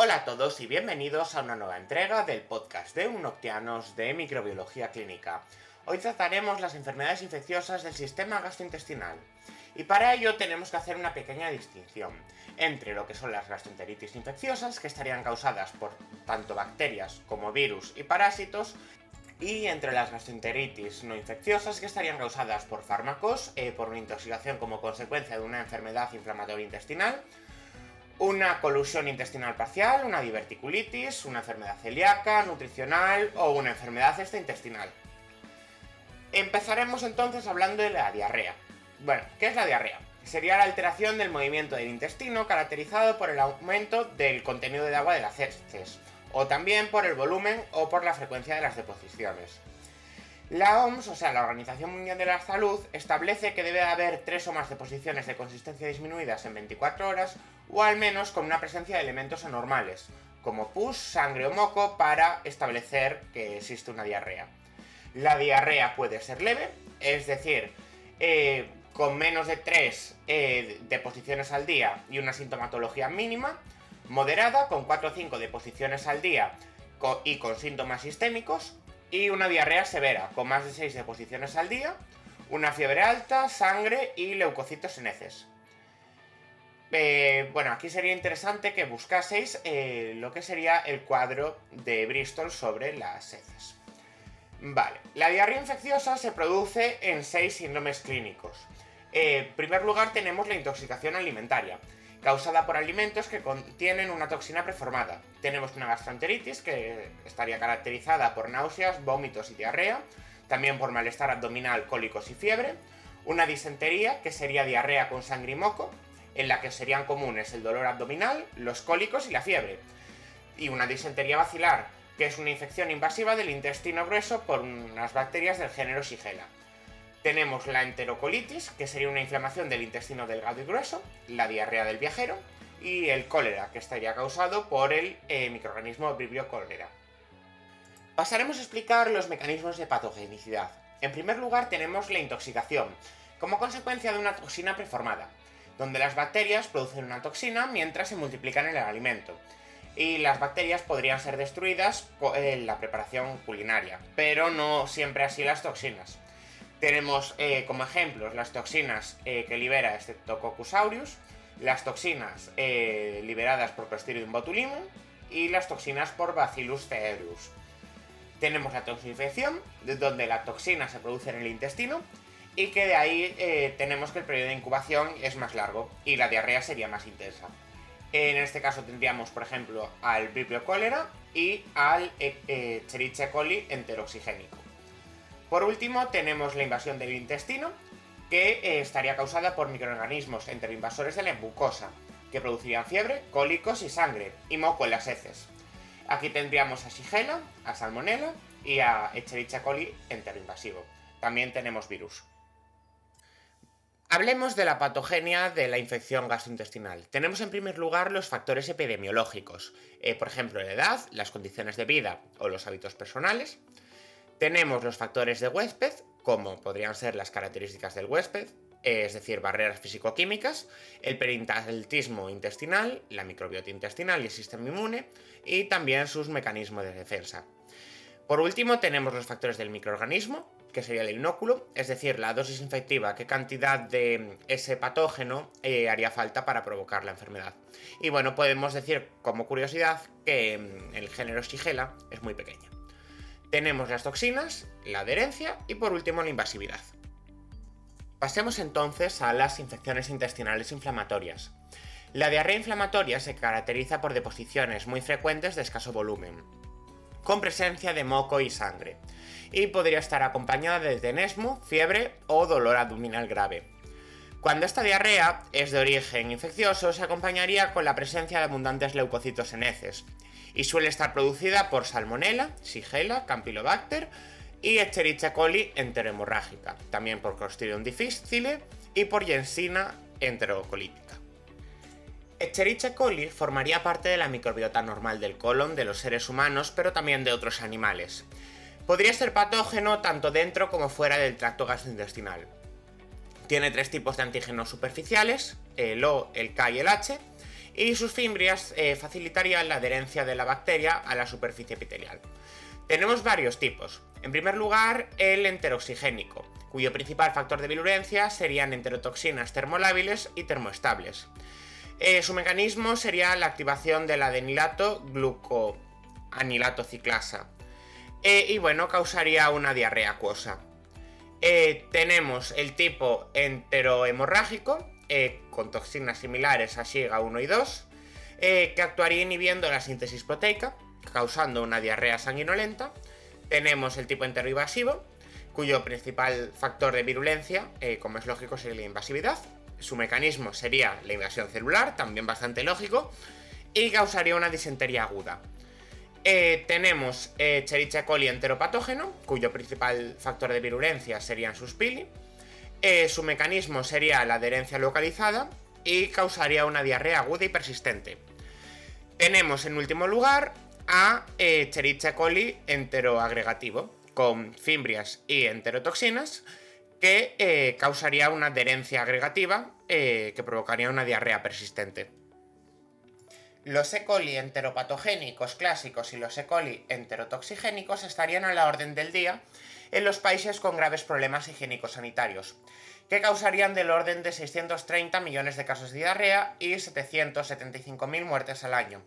Hola a todos y bienvenidos a una nueva entrega del podcast de Unoctianos de Microbiología Clínica. Hoy trataremos las enfermedades infecciosas del sistema gastrointestinal. Y para ello tenemos que hacer una pequeña distinción entre lo que son las gastroenteritis infecciosas, que estarían causadas por tanto bacterias como virus y parásitos, y entre las gastroenteritis no infecciosas, que estarían causadas por fármacos, eh, por una intoxicación como consecuencia de una enfermedad inflamatoria intestinal, una colusión intestinal parcial, una diverticulitis, una enfermedad celíaca, nutricional o una enfermedad extraintestinal. Empezaremos entonces hablando de la diarrea. Bueno, ¿qué es la diarrea? Sería la alteración del movimiento del intestino caracterizado por el aumento del contenido de agua de las heces, o también por el volumen o por la frecuencia de las deposiciones. La OMS, o sea, la Organización Mundial de la Salud, establece que debe haber tres o más deposiciones de consistencia disminuidas en 24 horas, o al menos con una presencia de elementos anormales, como pus, sangre o moco, para establecer que existe una diarrea. La diarrea puede ser leve, es decir, eh, con menos de 3 eh, deposiciones al día y una sintomatología mínima, moderada, con 4 o 5 deposiciones al día y con síntomas sistémicos, y una diarrea severa, con más de 6 deposiciones al día, una fiebre alta, sangre y leucocitos en heces. Eh, bueno, aquí sería interesante que buscaseis eh, lo que sería el cuadro de Bristol sobre las heces. Vale, la diarrea infecciosa se produce en 6 síndromes clínicos. Eh, en primer lugar tenemos la intoxicación alimentaria causada por alimentos que contienen una toxina preformada. Tenemos una gastroenteritis que estaría caracterizada por náuseas, vómitos y diarrea, también por malestar abdominal, cólicos y fiebre, una disentería que sería diarrea con sangre y moco, en la que serían comunes el dolor abdominal, los cólicos y la fiebre, y una disentería bacilar, que es una infección invasiva del intestino grueso por unas bacterias del género Shigella. Tenemos la enterocolitis, que sería una inflamación del intestino delgado y grueso, la diarrea del viajero, y el cólera, que estaría causado por el eh, microorganismo Vibrio cólera. Pasaremos a explicar los mecanismos de patogenicidad. En primer lugar tenemos la intoxicación, como consecuencia de una toxina preformada, donde las bacterias producen una toxina mientras se multiplican en el alimento. Y las bacterias podrían ser destruidas en la preparación culinaria, pero no siempre así las toxinas. Tenemos eh, como ejemplos las toxinas eh, que libera Streptococcus las toxinas eh, liberadas por Clostridium botulinum y las toxinas por Bacillus cereus. Tenemos la toxinfección, de donde la toxina se produce en el intestino y que de ahí tenemos que el periodo de incubación es más largo y la diarrea sería más intensa. En este caso tendríamos, por ejemplo, al Vibrio cólera y al Escherichia coli enteroxigénico. Por último, tenemos la invasión del intestino, que eh, estaría causada por microorganismos enteroinvasores de la mucosa, que producirían fiebre, cólicos y sangre, y moco en las heces. Aquí tendríamos a Shigella, a Salmonella y a Escherichia coli enteroinvasivo. También tenemos virus. Hablemos de la patogenia de la infección gastrointestinal. Tenemos en primer lugar los factores epidemiológicos, eh, por ejemplo la edad, las condiciones de vida o los hábitos personales. Tenemos los factores de huésped, como podrían ser las características del huésped, es decir, barreras físico-químicas, el perintaltismo intestinal, la microbiota intestinal y el sistema inmune, y también sus mecanismos de defensa. Por último, tenemos los factores del microorganismo, que sería el inóculo, es decir, la dosis infectiva, qué cantidad de ese patógeno eh, haría falta para provocar la enfermedad. Y bueno, podemos decir como curiosidad que mm, el género Shigella es muy pequeño. Tenemos las toxinas, la adherencia y por último la invasividad. Pasemos entonces a las infecciones intestinales inflamatorias. La diarrea inflamatoria se caracteriza por deposiciones muy frecuentes de escaso volumen, con presencia de moco y sangre, y podría estar acompañada de tenesmo, fiebre o dolor abdominal grave. Cuando esta diarrea es de origen infeccioso, se acompañaría con la presencia de abundantes leucocitos en heces, y suele estar producida por Salmonella, Shigella, Campylobacter y Escherichia coli enterohemorrágica, también por Clostridium difficile y por Yensina enterocolítica. Escherichia coli formaría parte de la microbiota normal del colon de los seres humanos, pero también de otros animales. Podría ser patógeno tanto dentro como fuera del tracto gastrointestinal. Tiene tres tipos de antígenos superficiales, el O, el K y el H, y sus fimbrias eh, facilitarían la adherencia de la bacteria a la superficie epitelial. Tenemos varios tipos. En primer lugar, el enteroxigénico, cuyo principal factor de virulencia serían enterotoxinas termolábiles y termoestables. Eh, su mecanismo sería la activación del adenilato glucoanilato ciclasa. Eh, y bueno, causaría una diarrea acuosa. Eh, tenemos el tipo enterohemorrágico, con toxinas similares a Shiga 1 y 2, que actuaría inhibiendo la síntesis proteica, causando una diarrea sanguinolenta. Tenemos el tipo enteroinvasivo, cuyo principal factor de virulencia, como es lógico, sería la invasividad su mecanismo sería la invasión celular, también bastante lógico, y causaría una disentería aguda. Eh, tenemos eh, coli enteropatógeno, cuyo principal factor de virulencia serían sus pili. Eh, su mecanismo sería la adherencia localizada y causaría una diarrea aguda y persistente. Tenemos en último lugar a eh, coli enteroagregativo, con fimbrias y enterotoxinas, que causaría una adherencia agregativa que provocaría una diarrea persistente. Los E. coli enteropatogénicos clásicos y los E. coli enterotoxigénicos estarían a la orden del día en los países con graves problemas higiénicos sanitarios, que causarían del orden de 630 millones de casos de diarrea y 775.000 muertes al año,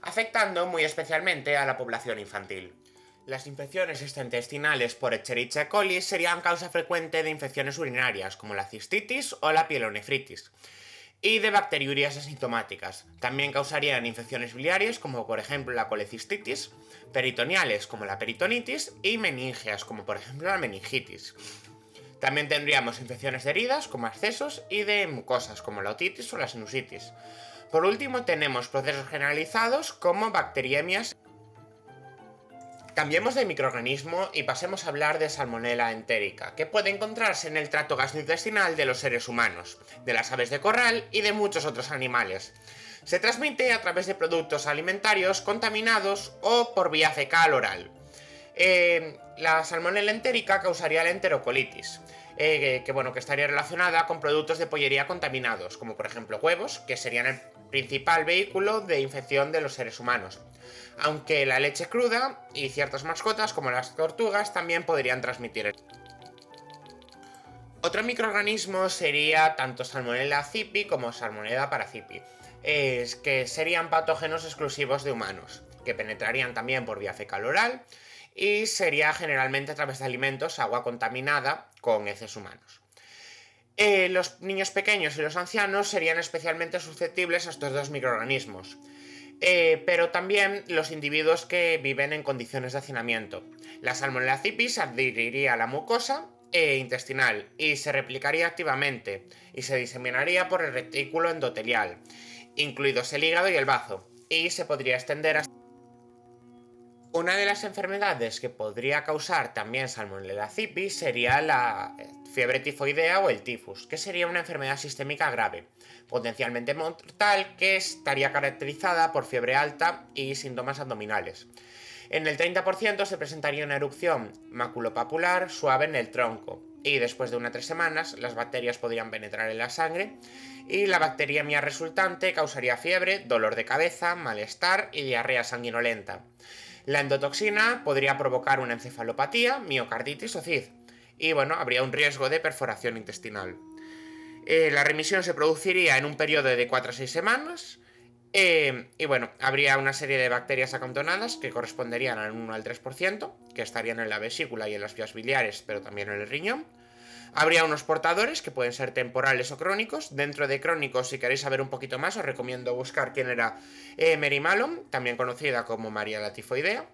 afectando muy especialmente a la población infantil. Las infecciones extraintestinales por Escherichia coli serían causa frecuente de infecciones urinarias, como la cistitis o la pielonefritis, y de bacteriurias asintomáticas. También causarían infecciones biliares, como por ejemplo la colecistitis, peritoneales, como la peritonitis, y meningias, como por ejemplo la meningitis. También tendríamos infecciones de heridas, como accesos, y de mucosas, como la otitis o la sinusitis. Por último, tenemos procesos generalizados como bacteriemias Cambiemos de microorganismo y pasemos a hablar de Salmonella entérica, que puede encontrarse en el trato gastrointestinal de los seres humanos, de las aves de corral y de muchos otros animales. Se transmite a través de productos alimentarios contaminados o por vía fecal oral. Eh, la Salmonella entérica causaría la enterocolitis, eh, que, bueno, que estaría relacionada con productos de pollería contaminados, como por ejemplo huevos, que serían principal vehículo de infección de los seres humanos aunque la leche cruda y ciertas mascotas como las tortugas también podrían transmitir. Otro microorganismo sería tanto Salmonella cipi como Salmonella paracipi, es que serían patógenos exclusivos de humanos, que penetrarían también por vía fecal oral y sería generalmente a través de alimentos, agua contaminada con heces humanos. Eh, los niños pequeños y los ancianos serían especialmente susceptibles a estos dos microorganismos. Eh, pero también los individuos que viven en condiciones de hacinamiento. La salmonella cipis adheriría a la mucosa e intestinal y se replicaría activamente y se diseminaría por el retículo endotelial, incluidos el hígado y el bazo, y se podría extender hasta... Una de las enfermedades que podría causar también Salmonella cipis sería la fiebre tifoidea o el tifus, que sería una enfermedad sistémica grave, potencialmente mortal, que estaría caracterizada por fiebre alta y síntomas abdominales. En el 30% se presentaría una erupción maculopapular suave en el tronco, y después de unas tres semanas las bacterias podrían penetrar en la sangre y la bacteriemia resultante causaría fiebre, dolor de cabeza, malestar y diarrea sanguinolenta. La endotoxina podría provocar una encefalopatía, miocarditis o CID, y bueno, habría un riesgo de perforación intestinal. Eh, la remisión se produciría en un periodo de 4 a 6 semanas. Eh, y bueno, habría una serie de bacterias acantonadas que corresponderían al 1 al 3%, que estarían en la vesícula y en las vías biliares, pero también en el riñón. Habría unos portadores que pueden ser temporales o crónicos. Dentro de crónicos, si queréis saber un poquito más, os recomiendo buscar quién era eh, Mary Malone, también conocida como María la tifoidea.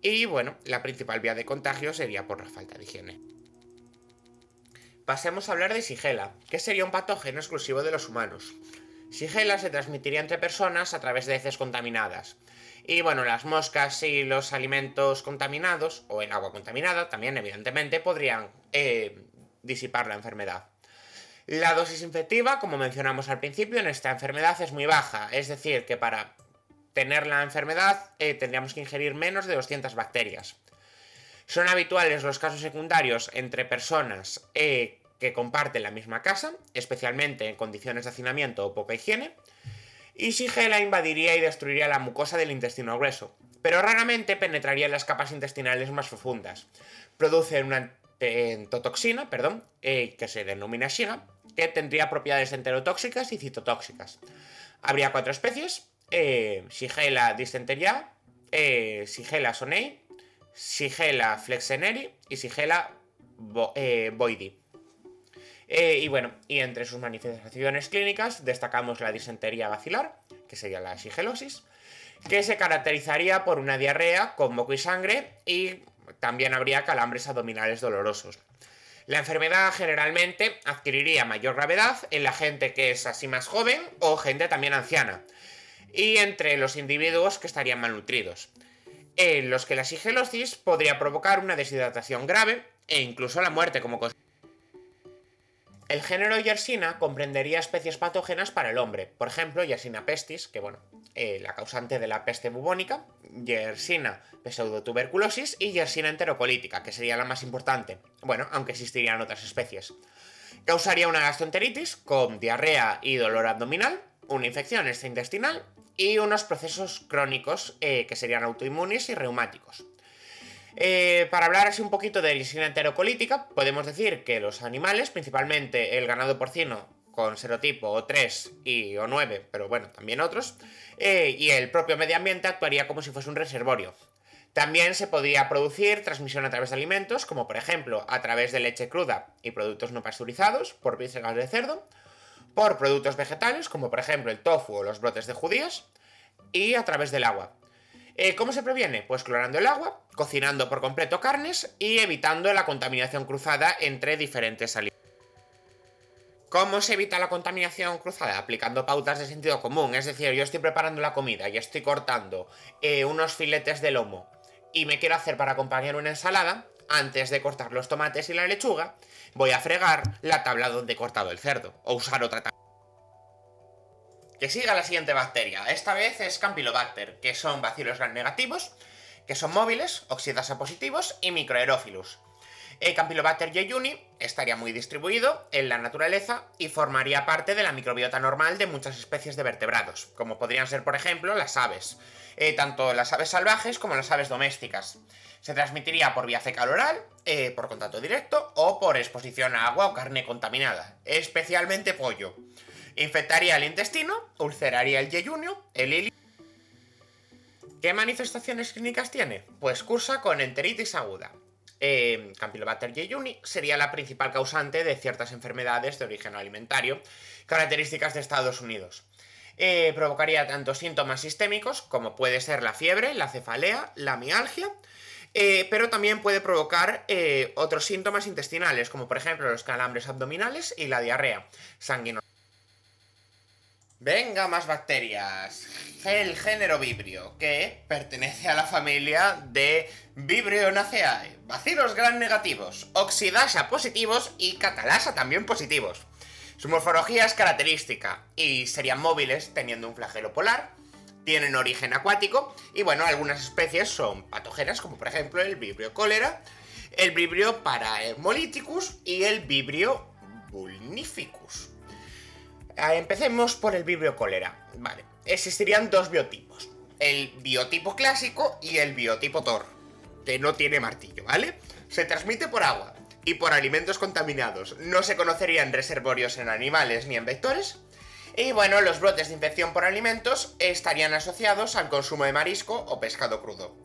Y bueno, la principal vía de contagio sería por la falta de higiene. Pasemos a hablar de Sigela, que sería un patógeno exclusivo de los humanos. Sigela se transmitiría entre personas a través de heces contaminadas. Y bueno, las moscas y los alimentos contaminados, o el agua contaminada, también evidentemente podrían eh, disipar la enfermedad. La dosis infectiva, como mencionamos al principio, en esta enfermedad es muy baja, es decir, que para tener la enfermedad eh, tendríamos que ingerir menos de 200 bacterias. Son habituales los casos secundarios entre personas eh, que comparten la misma casa, especialmente en condiciones de hacinamiento o poca higiene. y Shigella invadiría y destruiría la mucosa del intestino grueso, pero raramente penetraría en las capas intestinales más profundas. Produce una entotoxina, perdón, eh, que se denomina Shiga, que tendría propiedades enterotóxicas y citotóxicas. Habría cuatro especies, eh, Shigella dysenteria, eh, Shigella sonei, Shigella flexeneri y Shigella eh, boidi. Eh, y bueno, y entre sus manifestaciones clínicas destacamos la disentería bacilar, que sería la shigelosis, que se caracterizaría por una diarrea con moco y sangre y también habría calambres abdominales dolorosos. La enfermedad generalmente adquiriría mayor gravedad en la gente que es así más joven o gente también anciana, y entre los individuos que estarían malnutridos, en los que la sigelosis podría provocar una deshidratación grave e incluso la muerte como consecuencia. El género Yersina comprendería especies patógenas para el hombre, por ejemplo, Yersina pestis, que bueno, eh, la causante de la peste bubónica, Yersina pseudotuberculosis y Yersina enterocolítica, que sería la más importante, bueno, aunque existirían otras especies. Causaría una gastroenteritis con diarrea y dolor abdominal, una infección extraintestinal y unos procesos crónicos eh, que serían autoinmunes y reumáticos. Eh, para hablar así un poquito de lisina enterocolítica, podemos decir que los animales, principalmente el ganado porcino con serotipo O3 y O9, pero bueno, también otros, eh, y el propio medio ambiente actuaría como si fuese un reservorio. También se podría producir transmisión a través de alimentos, como por ejemplo a través de leche cruda y productos no pasteurizados, por vísceras de cerdo, por productos vegetales, como por ejemplo el tofu o los brotes de judías, y a través del agua. Eh, ¿Cómo se previene? Pues clorando el agua, cocinando por completo carnes y evitando la contaminación cruzada entre diferentes alimentos. ¿Cómo se evita la contaminación cruzada? Aplicando pautas de sentido común. Es decir, yo estoy preparando la comida y estoy cortando eh, unos filetes de lomo y me quiero hacer para acompañar una ensalada. Antes de cortar los tomates y la lechuga, voy a fregar la tabla donde he cortado el cerdo o usar otra tabla. Que siga la siguiente bacteria. Esta vez es Campylobacter, que son bacilos gram negativos, que son móviles, oxidasa positivos y microaerófilos. El Campylobacter jejuni estaría muy distribuido en la naturaleza y formaría parte de la microbiota normal de muchas especies de vertebrados, como podrían ser, por ejemplo, las aves, eh, tanto las aves salvajes como las aves domésticas. Se transmitiría por vía fecal oral, eh, por contacto directo o por exposición a agua o carne contaminada, especialmente pollo. Infectaría el intestino, ulceraría el yeyunio, el ili. ¿Qué manifestaciones clínicas tiene? Pues cursa con enteritis aguda. Eh, Campylobacter jejuni sería la principal causante de ciertas enfermedades de origen alimentario, características de Estados Unidos. Eh, provocaría tanto síntomas sistémicos como puede ser la fiebre, la cefalea, la mialgia, eh, pero también puede provocar eh, otros síntomas intestinales, como por ejemplo los calambres abdominales y la diarrea sanguínea. Venga, más bacterias. El género Vibrio, que pertenece a la familia de Vibrionaceae. Bacilos gran negativos, oxidasa positivos y catalasa también positivos. Su morfología es característica y serían móviles teniendo un flagelo polar, tienen origen acuático y bueno, algunas especies son patógenas como por ejemplo el Vibrio cólera, el Vibrio parahemolyticus y el Vibrio vulnificus. Ah, empecemos por el vibrio cólera. Vale, existirían dos biotipos. El biotipo clásico y el biotipo Thor, que no tiene martillo, ¿vale? Se transmite por agua y por alimentos contaminados. No se conocerían reservorios en animales ni en vectores. Y bueno, los brotes de infección por alimentos estarían asociados al consumo de marisco o pescado crudo.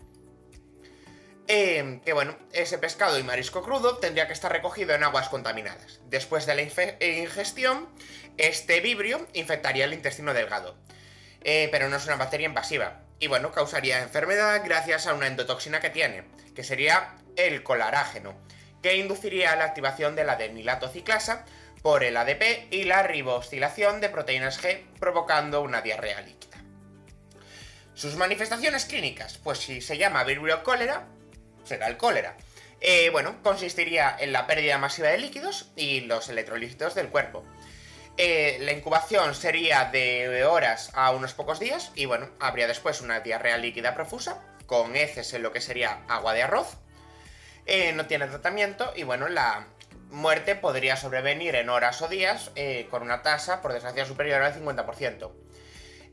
Eh, que bueno, ese pescado y marisco crudo tendría que estar recogido en aguas contaminadas. Después de la ingestión, este vibrio infectaría el intestino delgado. Eh, pero no es una bacteria invasiva. Y bueno, causaría enfermedad gracias a una endotoxina que tiene, que sería el colarágeno, que induciría la activación de la ciclasa por el ADP y la ribosilación de proteínas G, provocando una diarrea líquida. Sus manifestaciones clínicas, pues si se llama vibrio cólera, será el cólera. Eh, bueno, consistiría en la pérdida masiva de líquidos y los electrolitos del cuerpo. Eh, la incubación sería de horas a unos pocos días y bueno, habría después una diarrea líquida profusa con heces en lo que sería agua de arroz. Eh, no tiene tratamiento y bueno, la muerte podría sobrevenir en horas o días con una tasa por desgracia superior al 50%.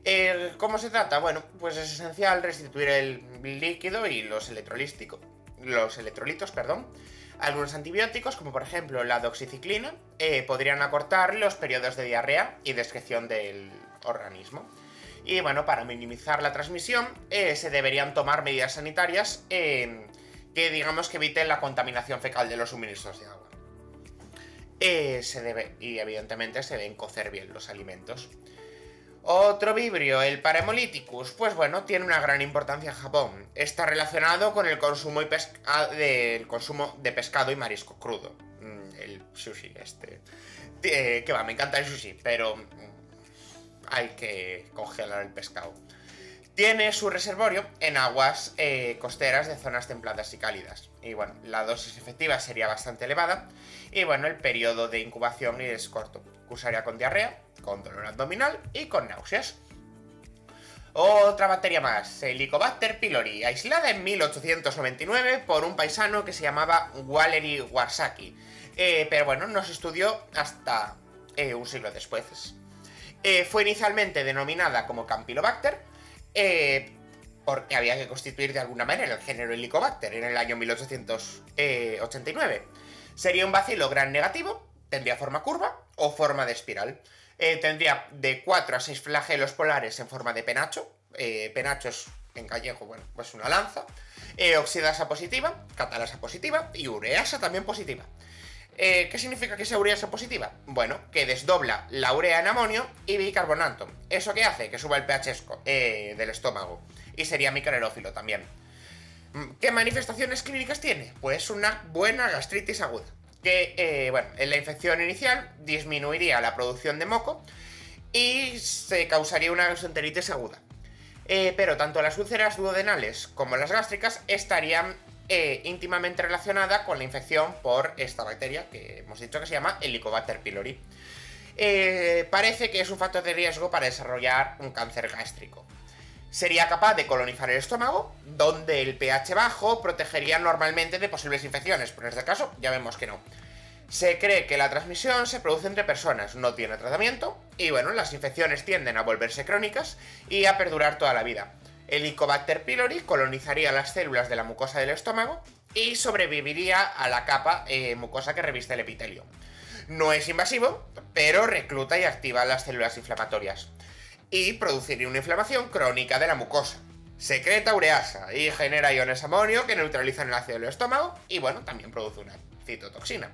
Eh, ¿Cómo se trata? Bueno, pues es esencial restituir el líquido y los los electrolitos, perdón. Algunos antibióticos, como por ejemplo la doxiciclina, eh, podrían acortar los periodos de diarrea y descreción del organismo. Y bueno, para minimizar la transmisión, eh, se deberían tomar medidas sanitarias que digamos que eviten la contaminación fecal de los suministros de agua. se debe, y evidentemente se deben cocer bien los alimentos. Otro vibrio, el Paremoliticus, pues bueno, tiene una gran importancia en Japón. Está relacionado con el consumo, consumo de pescado y marisco crudo. Mm, el sushi este. Eh, que va, me encanta el sushi, pero mm, hay que congelar el pescado. Tiene su reservorio en aguas eh, costeras de zonas templadas y cálidas. Y bueno, la dosis efectiva sería bastante elevada. Y bueno, el periodo de incubación es corto. Cursaría con diarrea, con dolor abdominal y con náuseas. Otra bacteria más, Helicobacter pylori, aislada en 1899 por un paisano que se llamaba Walery Warsaki. Eh, pero bueno, no se estudió hasta eh, un siglo después. Eh, fue inicialmente denominada como Campylobacter, porque había que constituir de alguna manera el género Helicobacter en el año 1889. Sería un bacilo gran negativo, tendría forma curva o forma de espiral. Eh, tendría de 4 a 6 flagelos polares en forma de penacho. Eh, penacho es en gallego, bueno, pues una lanza. Eh, oxidasa positiva, catalasa positiva y ureasa también positiva. ¿Qué significa que sea ureasa positiva? Bueno, que desdobla la urea en amonio y bicarbonato. ¿Eso qué hace? Que suba el pH del estómago. Y sería microaerófilo también. Mm, ¿Qué manifestaciones clínicas tiene? Pues una buena gastritis aguda que, eh, bueno, en la infección inicial disminuiría la producción de moco y se causaría una gastroenteritis aguda. Eh, pero tanto las úlceras duodenales como las gástricas estarían eh, íntimamente relacionadas con la infección por esta bacteria que hemos dicho que se llama Helicobacter pylori. parece que es un factor de riesgo para desarrollar un cáncer gástrico. Sería capaz de colonizar el estómago, donde el pH bajo protegería normalmente de posibles infecciones, pero en este caso ya vemos que no. Se cree que la transmisión se produce entre personas, no tiene tratamiento, y bueno, las infecciones tienden a volverse crónicas y a perdurar toda la vida. El Helicobacter pylori colonizaría las células de la mucosa del estómago y sobreviviría a la capa eh, mucosa que reviste el epitelio. No es invasivo, pero recluta y activa las células inflamatorias y produciría una inflamación crónica de la mucosa. Secreta ureasa y genera iones amonio que neutralizan el ácido del estómago y bueno, también produce una citotoxina.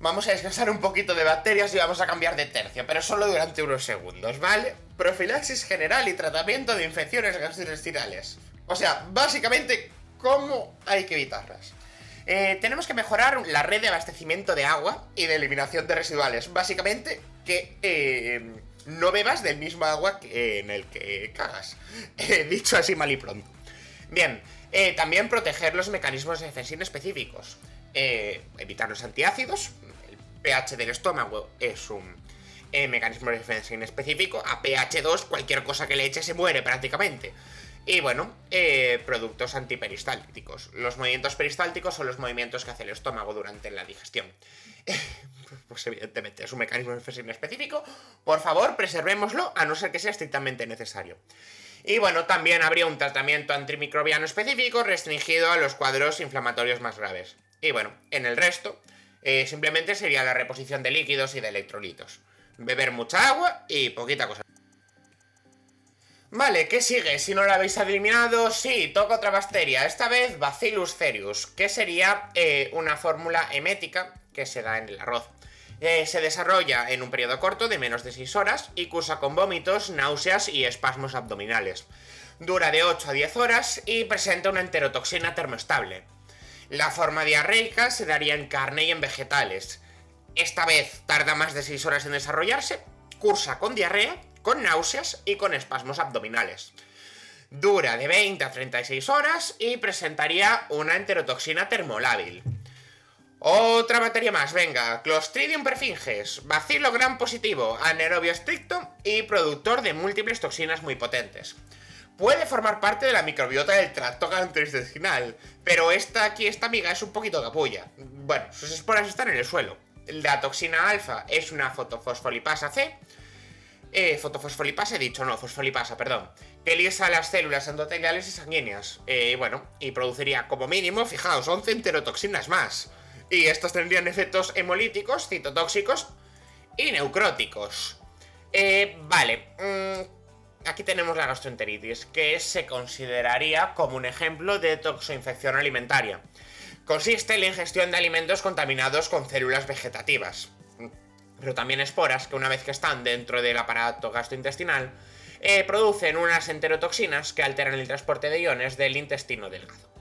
Vamos a descansar un poquito de bacterias y vamos a cambiar de tercio, pero solo durante unos segundos, ¿vale? Profilaxis general y tratamiento de infecciones gastrointestinales. O sea, básicamente, ¿cómo hay que evitarlas? Eh, tenemos que mejorar la red de abastecimiento de agua y de eliminación de residuales. Básicamente, que eh, no bebas del mismo agua que en el que cagas. Eh, dicho así mal y pronto. Bien, eh, también proteger los mecanismos de defensa específicos. Eh, evitar los antiácidos. El pH del estómago es un mecanismo de defensa inespecífico. A pH 2 cualquier cosa que le eche se muere prácticamente. Y bueno, productos antiperistálticos. Los movimientos peristálticos son los movimientos que hace el estómago durante la digestión. pues evidentemente es un mecanismo de infección específico, por favor preservémoslo a no ser que sea estrictamente necesario. Y bueno, también habría un tratamiento antimicrobiano específico restringido a los cuadros inflamatorios más graves. Y bueno, en el resto, eh, simplemente sería la reposición de líquidos y de electrolitos. Beber mucha agua y poquita cosa. Vale, ¿qué sigue? Si no la habéis eliminado, sí, toca otra bacteria, esta vez Bacillus cereus, que sería eh, una fórmula emética que se da en el arroz. Eh, se desarrolla en un periodo corto de menos de 6 horas y cursa con vómitos, náuseas y espasmos abdominales. Dura de 8 a 10 horas y presenta una enterotoxina termoestable. La forma diarreica se daría en carne y en vegetales. Esta vez tarda más de 6 horas en desarrollarse, cursa con diarrea, con náuseas y con espasmos abdominales. Dura de 20 a 36 horas y presentaría una enterotoxina termolábil. Otra materia más, venga. Clostridium perfinges, bacilo gran positivo, anaerobio estricto y productor de múltiples toxinas muy potentes. Puede formar parte de la microbiota del tracto gastrointestinal, pero esta aquí, esta amiga, es un poquito capullo. Bueno, sus esporas están en el suelo. La toxina alfa es una fotofosfolipasa C. Eh, fotofosfolipasa he dicho, no, fosfolipasa, perdón. Que lisa las células endoteliales y sanguíneas. Eh, bueno, y produciría como mínimo, fijaos, 11 enterotoxinas más. Y estos tendrían efectos hemolíticos, citotóxicos y neucróticos. Eh, vale, mm, aquí tenemos la gastroenteritis, que se consideraría como un ejemplo de toxoinfección alimentaria. Consiste en la ingestión de alimentos contaminados con células vegetativas pero también esporas que una vez que están dentro del aparato gastrointestinal, eh, producen unas enterotoxinas que alteran el transporte de iones del intestino delgado.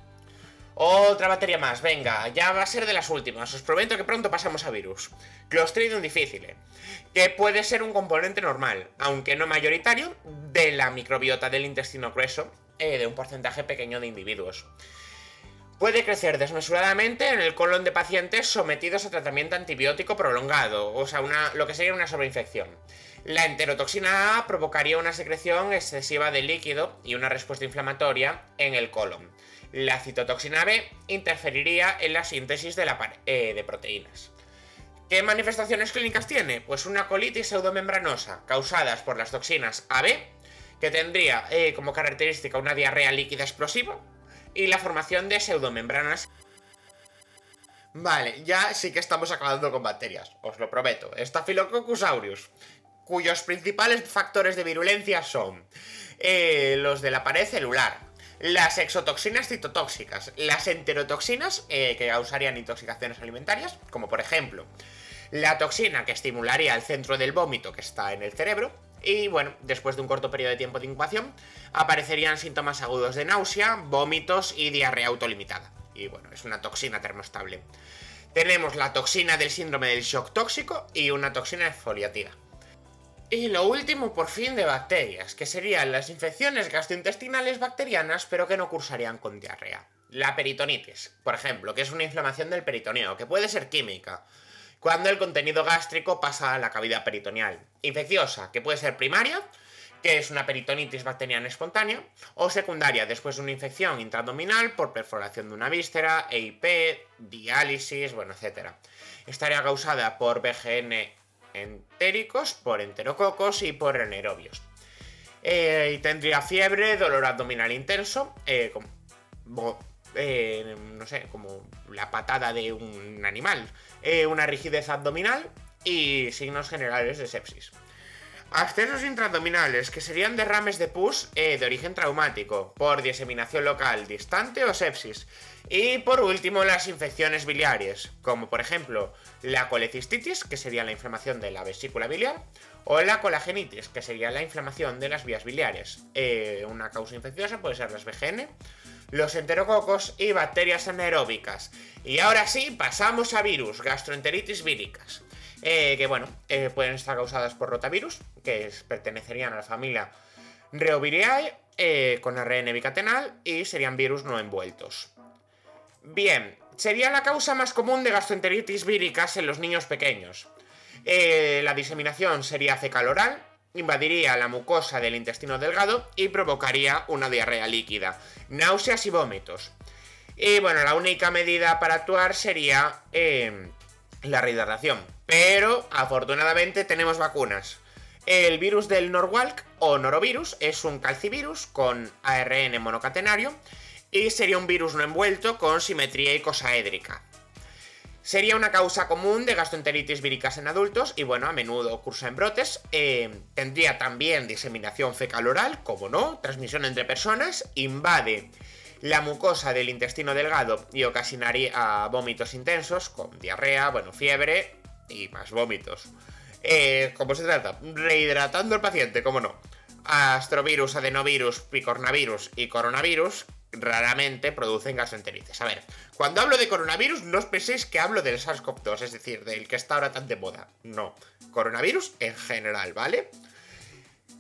Otra batería más, venga, ya va a ser de las últimas, os prometo que pronto pasamos a virus. Clostridium difficile, que puede ser un componente normal, aunque no mayoritario, de la microbiota del intestino grueso, eh, de un porcentaje pequeño de individuos. Puede crecer desmesuradamente en el colon de pacientes sometidos a tratamiento antibiótico prolongado, o sea, una, lo que sería una sobreinfección. La enterotoxina A provocaría una secreción excesiva de líquido y una respuesta inflamatoria en el colon. La citotoxina B interferiría en la síntesis eh, de proteínas. ¿Qué manifestaciones clínicas tiene? Pues una colitis pseudomembranosa causadas por las toxinas AB, que tendría eh, como característica una diarrea líquida explosiva, y la formación de pseudomembranas. Vale, ya sí que estamos acabando con bacterias, os lo prometo. Staphylococcus aureus, cuyos principales factores de virulencia son eh, los de la pared celular, las exotoxinas citotóxicas, las enterotoxinas eh, que causarían intoxicaciones alimentarias, como por ejemplo la toxina que estimularía el centro del vómito que está en el cerebro, y bueno, después de un corto periodo de tiempo de incubación, aparecerían síntomas agudos de náusea, vómitos y diarrea autolimitada. Y bueno, es una toxina termostable. Tenemos la toxina del síndrome del shock tóxico y una toxina exfoliativa. Y lo último, por fin, de bacterias, que serían las infecciones gastrointestinales bacterianas, pero que no cursarían con diarrea. La peritonitis, por ejemplo, que es una inflamación del peritoneo, que puede ser química, cuando el contenido gástrico pasa a la cavidad peritoneal. Infecciosa, que puede ser primaria, que es una peritonitis bacteriana espontánea, o secundaria, después de una infección intraabdominal por perforación de una víscera, EIP, diálisis, bueno, etc. Estaría causada por BGN entéricos, por enterococos y por anaerobios. Eh, y tendría fiebre, dolor abdominal intenso, eh, como, eh, no sé, como la patada de un animal, eh, una rigidez abdominal y signos generales de sepsis. Accesos intraabdominales, que serían derrames de pus eh, de origen traumático, por diseminación local distante o sepsis. Y por último, las infecciones biliares, como por ejemplo la colecistitis, que sería la inflamación de la vesícula biliar, o la colagenitis, que sería la inflamación de las vías biliares. Eh, una causa infecciosa puede ser las VGN, los enterococos y bacterias anaeróbicas. Y ahora sí, pasamos a virus, gastroenteritis víricas. Eh, que bueno, eh, pueden estar causadas por rotavirus, que pertenecerían a la familia Reoviriae, eh, con ARN bicatenal y serían virus no envueltos. Bien, sería la causa más común de gastroenteritis víricas en los niños pequeños. la diseminación sería fecal oral, invadiría la mucosa del intestino delgado y provocaría una diarrea líquida, náuseas y vómitos. Y bueno, la única medida para actuar sería la rehidratación. Pero afortunadamente tenemos vacunas. El virus del Norwalk o norovirus es un calcivirus con ARN monocatenario y sería un virus no envuelto con simetría icosaédrica. Sería una causa común de gastroenteritis víricas en adultos y bueno, a menudo cursa en brotes. Eh, tendría también diseminación fecal oral, como no, transmisión entre personas, invade la mucosa del intestino delgado y ocasionaría vómitos intensos con diarrea, bueno, fiebre y más vómitos. Eh, ¿Cómo se trata? Rehidratando al paciente, como no. Astrovirus, adenovirus, picornavirus y coronavirus raramente producen gastroenteritis. A ver, cuando hablo de coronavirus, no os penséis que hablo del SARS-CoV-2, es decir, del que está ahora tan de moda. No, coronavirus en general, ¿vale?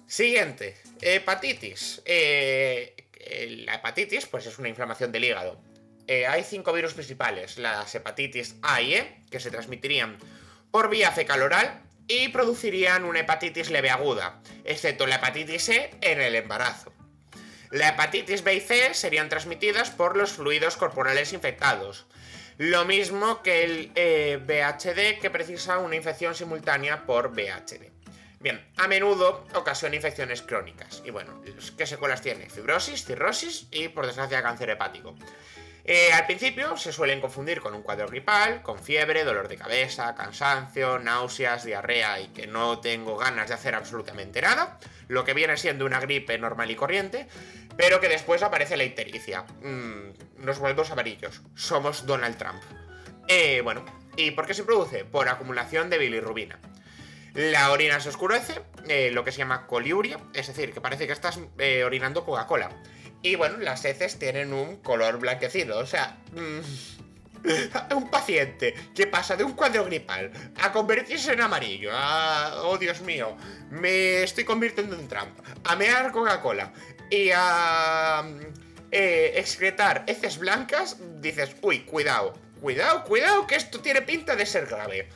Siguiente, hepatitis. Eh, la hepatitis, pues es una inflamación del hígado. Eh, hay cinco virus principales, las hepatitis A y E, que se transmitirían por vía fecal oral y producirían una hepatitis leve aguda, excepto la hepatitis E en el embarazo. La hepatitis B y C serían transmitidas por los fluidos corporales infectados. Lo mismo que el eh, BHD que precisa una infección simultánea por BHD. Bien, a menudo ocasiona infecciones crónicas. Y bueno, ¿qué secuelas tiene? Fibrosis, cirrosis y, por desgracia, cáncer hepático. Eh, al principio se suelen confundir con un cuadro gripal, con fiebre, dolor de cabeza, cansancio, náuseas, diarrea y que no tengo ganas de hacer absolutamente nada, lo que viene siendo una gripe normal y corriente, pero que después aparece la ictericia. Mm, nos volvemos amarillos. Somos Donald Trump. Eh, bueno, ¿y por qué se produce? Por acumulación de bilirrubina. La orina se oscurece, eh, lo que se llama coliuria, es decir, que parece que estás orinando Coca-Cola. Y bueno, las heces tienen un color blanquecido, o sea... Mm, un paciente que pasa de un cuadro gripal a convertirse en amarillo, oh Dios mío, me estoy convirtiendo en Trump, a mear Coca-Cola y a eh, excretar heces blancas, dices, uy, cuidado, cuidado, cuidado, que esto tiene pinta de ser grave.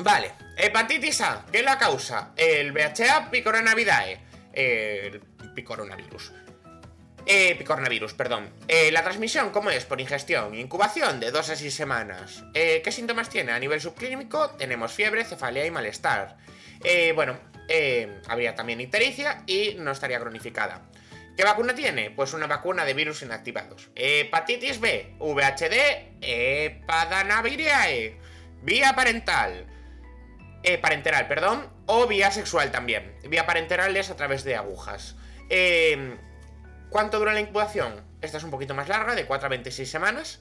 Vale, hepatitis A, ¿qué es la causa? El VHA picoronavidae, el picoronavirus. Eh, picornavirus, perdón. Eh, la transmisión, ¿cómo es? Por ingestión. Incubación de 2 a 6 semanas. Eh, ¿Qué síntomas tiene? A nivel subclínico tenemos fiebre, cefalea y malestar. Eh, bueno, habría también ictericia y no estaría cronificada. ¿Qué vacuna tiene? Pues una vacuna de virus inactivados. Hepatitis B, VHD, Hepadanaviriae, vía parental. Parenteral, perdón, o vía sexual también. Vía parenteral es a través de agujas. Eh, ¿Cuánto dura la incubación? Esta es un poquito más larga, de 4 a 26 semanas.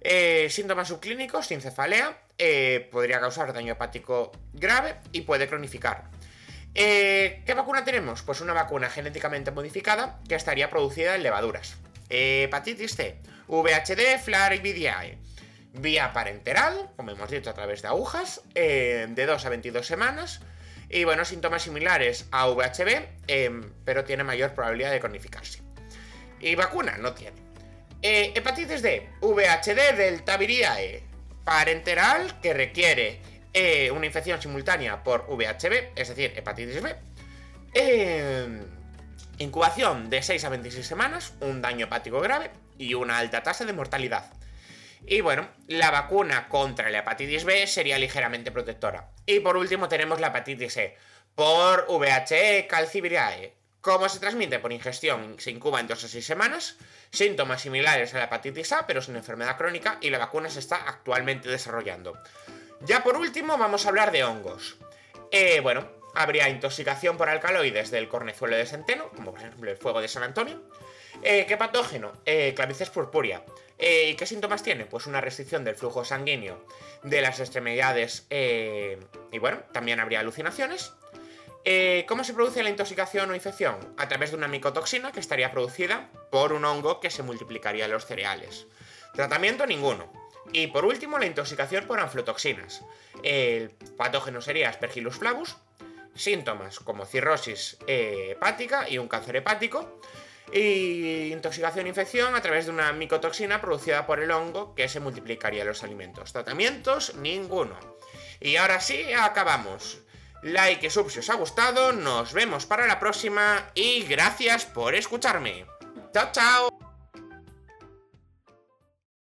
Eh, síntomas subclínicos, sin cefalea, eh, podría causar daño hepático grave y puede cronificar. Eh, ¿Qué vacuna tenemos? Pues una vacuna genéticamente modificada que estaría producida en levaduras. hepatitis C, VHD, Flarividiae. Vía parenteral, como hemos dicho, a través de agujas, de 2 a 22 semanas. Y bueno, síntomas similares a VHB, pero tiene mayor probabilidad de cronificarse. Y vacuna no tiene. Eh, hepatitis D, VHD Delta Viriae, parenteral que requiere eh, una infección simultánea por VHB, es decir, hepatitis B. Eh, incubación de 6 a 26 semanas, un daño hepático grave y una alta tasa de mortalidad. Y bueno, la vacuna contra la hepatitis B sería ligeramente protectora. Y por último tenemos la hepatitis E por VHE calciviriae, ¿Cómo se transmite? Por ingestión, se incuba en 2 a 6 semanas, síntomas similares a la hepatitis A, pero es una enfermedad crónica y la vacuna se está actualmente desarrollando. Ya por último vamos a hablar de hongos. Eh, bueno, habría intoxicación por alcaloides del cornezuelo de centeno, como por ejemplo el fuego de San Antonio. Eh, ¿Qué patógeno? Eh, clavices purpúrea. Eh, ¿Y qué síntomas tiene? Pues una restricción del flujo sanguíneo de las extremidades y bueno, también habría alucinaciones. Eh, ¿Cómo se produce la intoxicación o infección? A través de una micotoxina que estaría producida por un hongo que se multiplicaría en los cereales. Tratamiento ninguno. Y por último, la intoxicación por aflotoxinas. El patógeno sería Aspergillus flavus. Síntomas como cirrosis eh, hepática y un cáncer hepático. Y intoxicación e infección a través de una micotoxina producida por el hongo que se multiplicaría en los alimentos. Tratamientos ninguno. Y ahora sí, acabamos like y sub si os ha gustado, nos vemos para la próxima y gracias por escucharme. Chao, chao.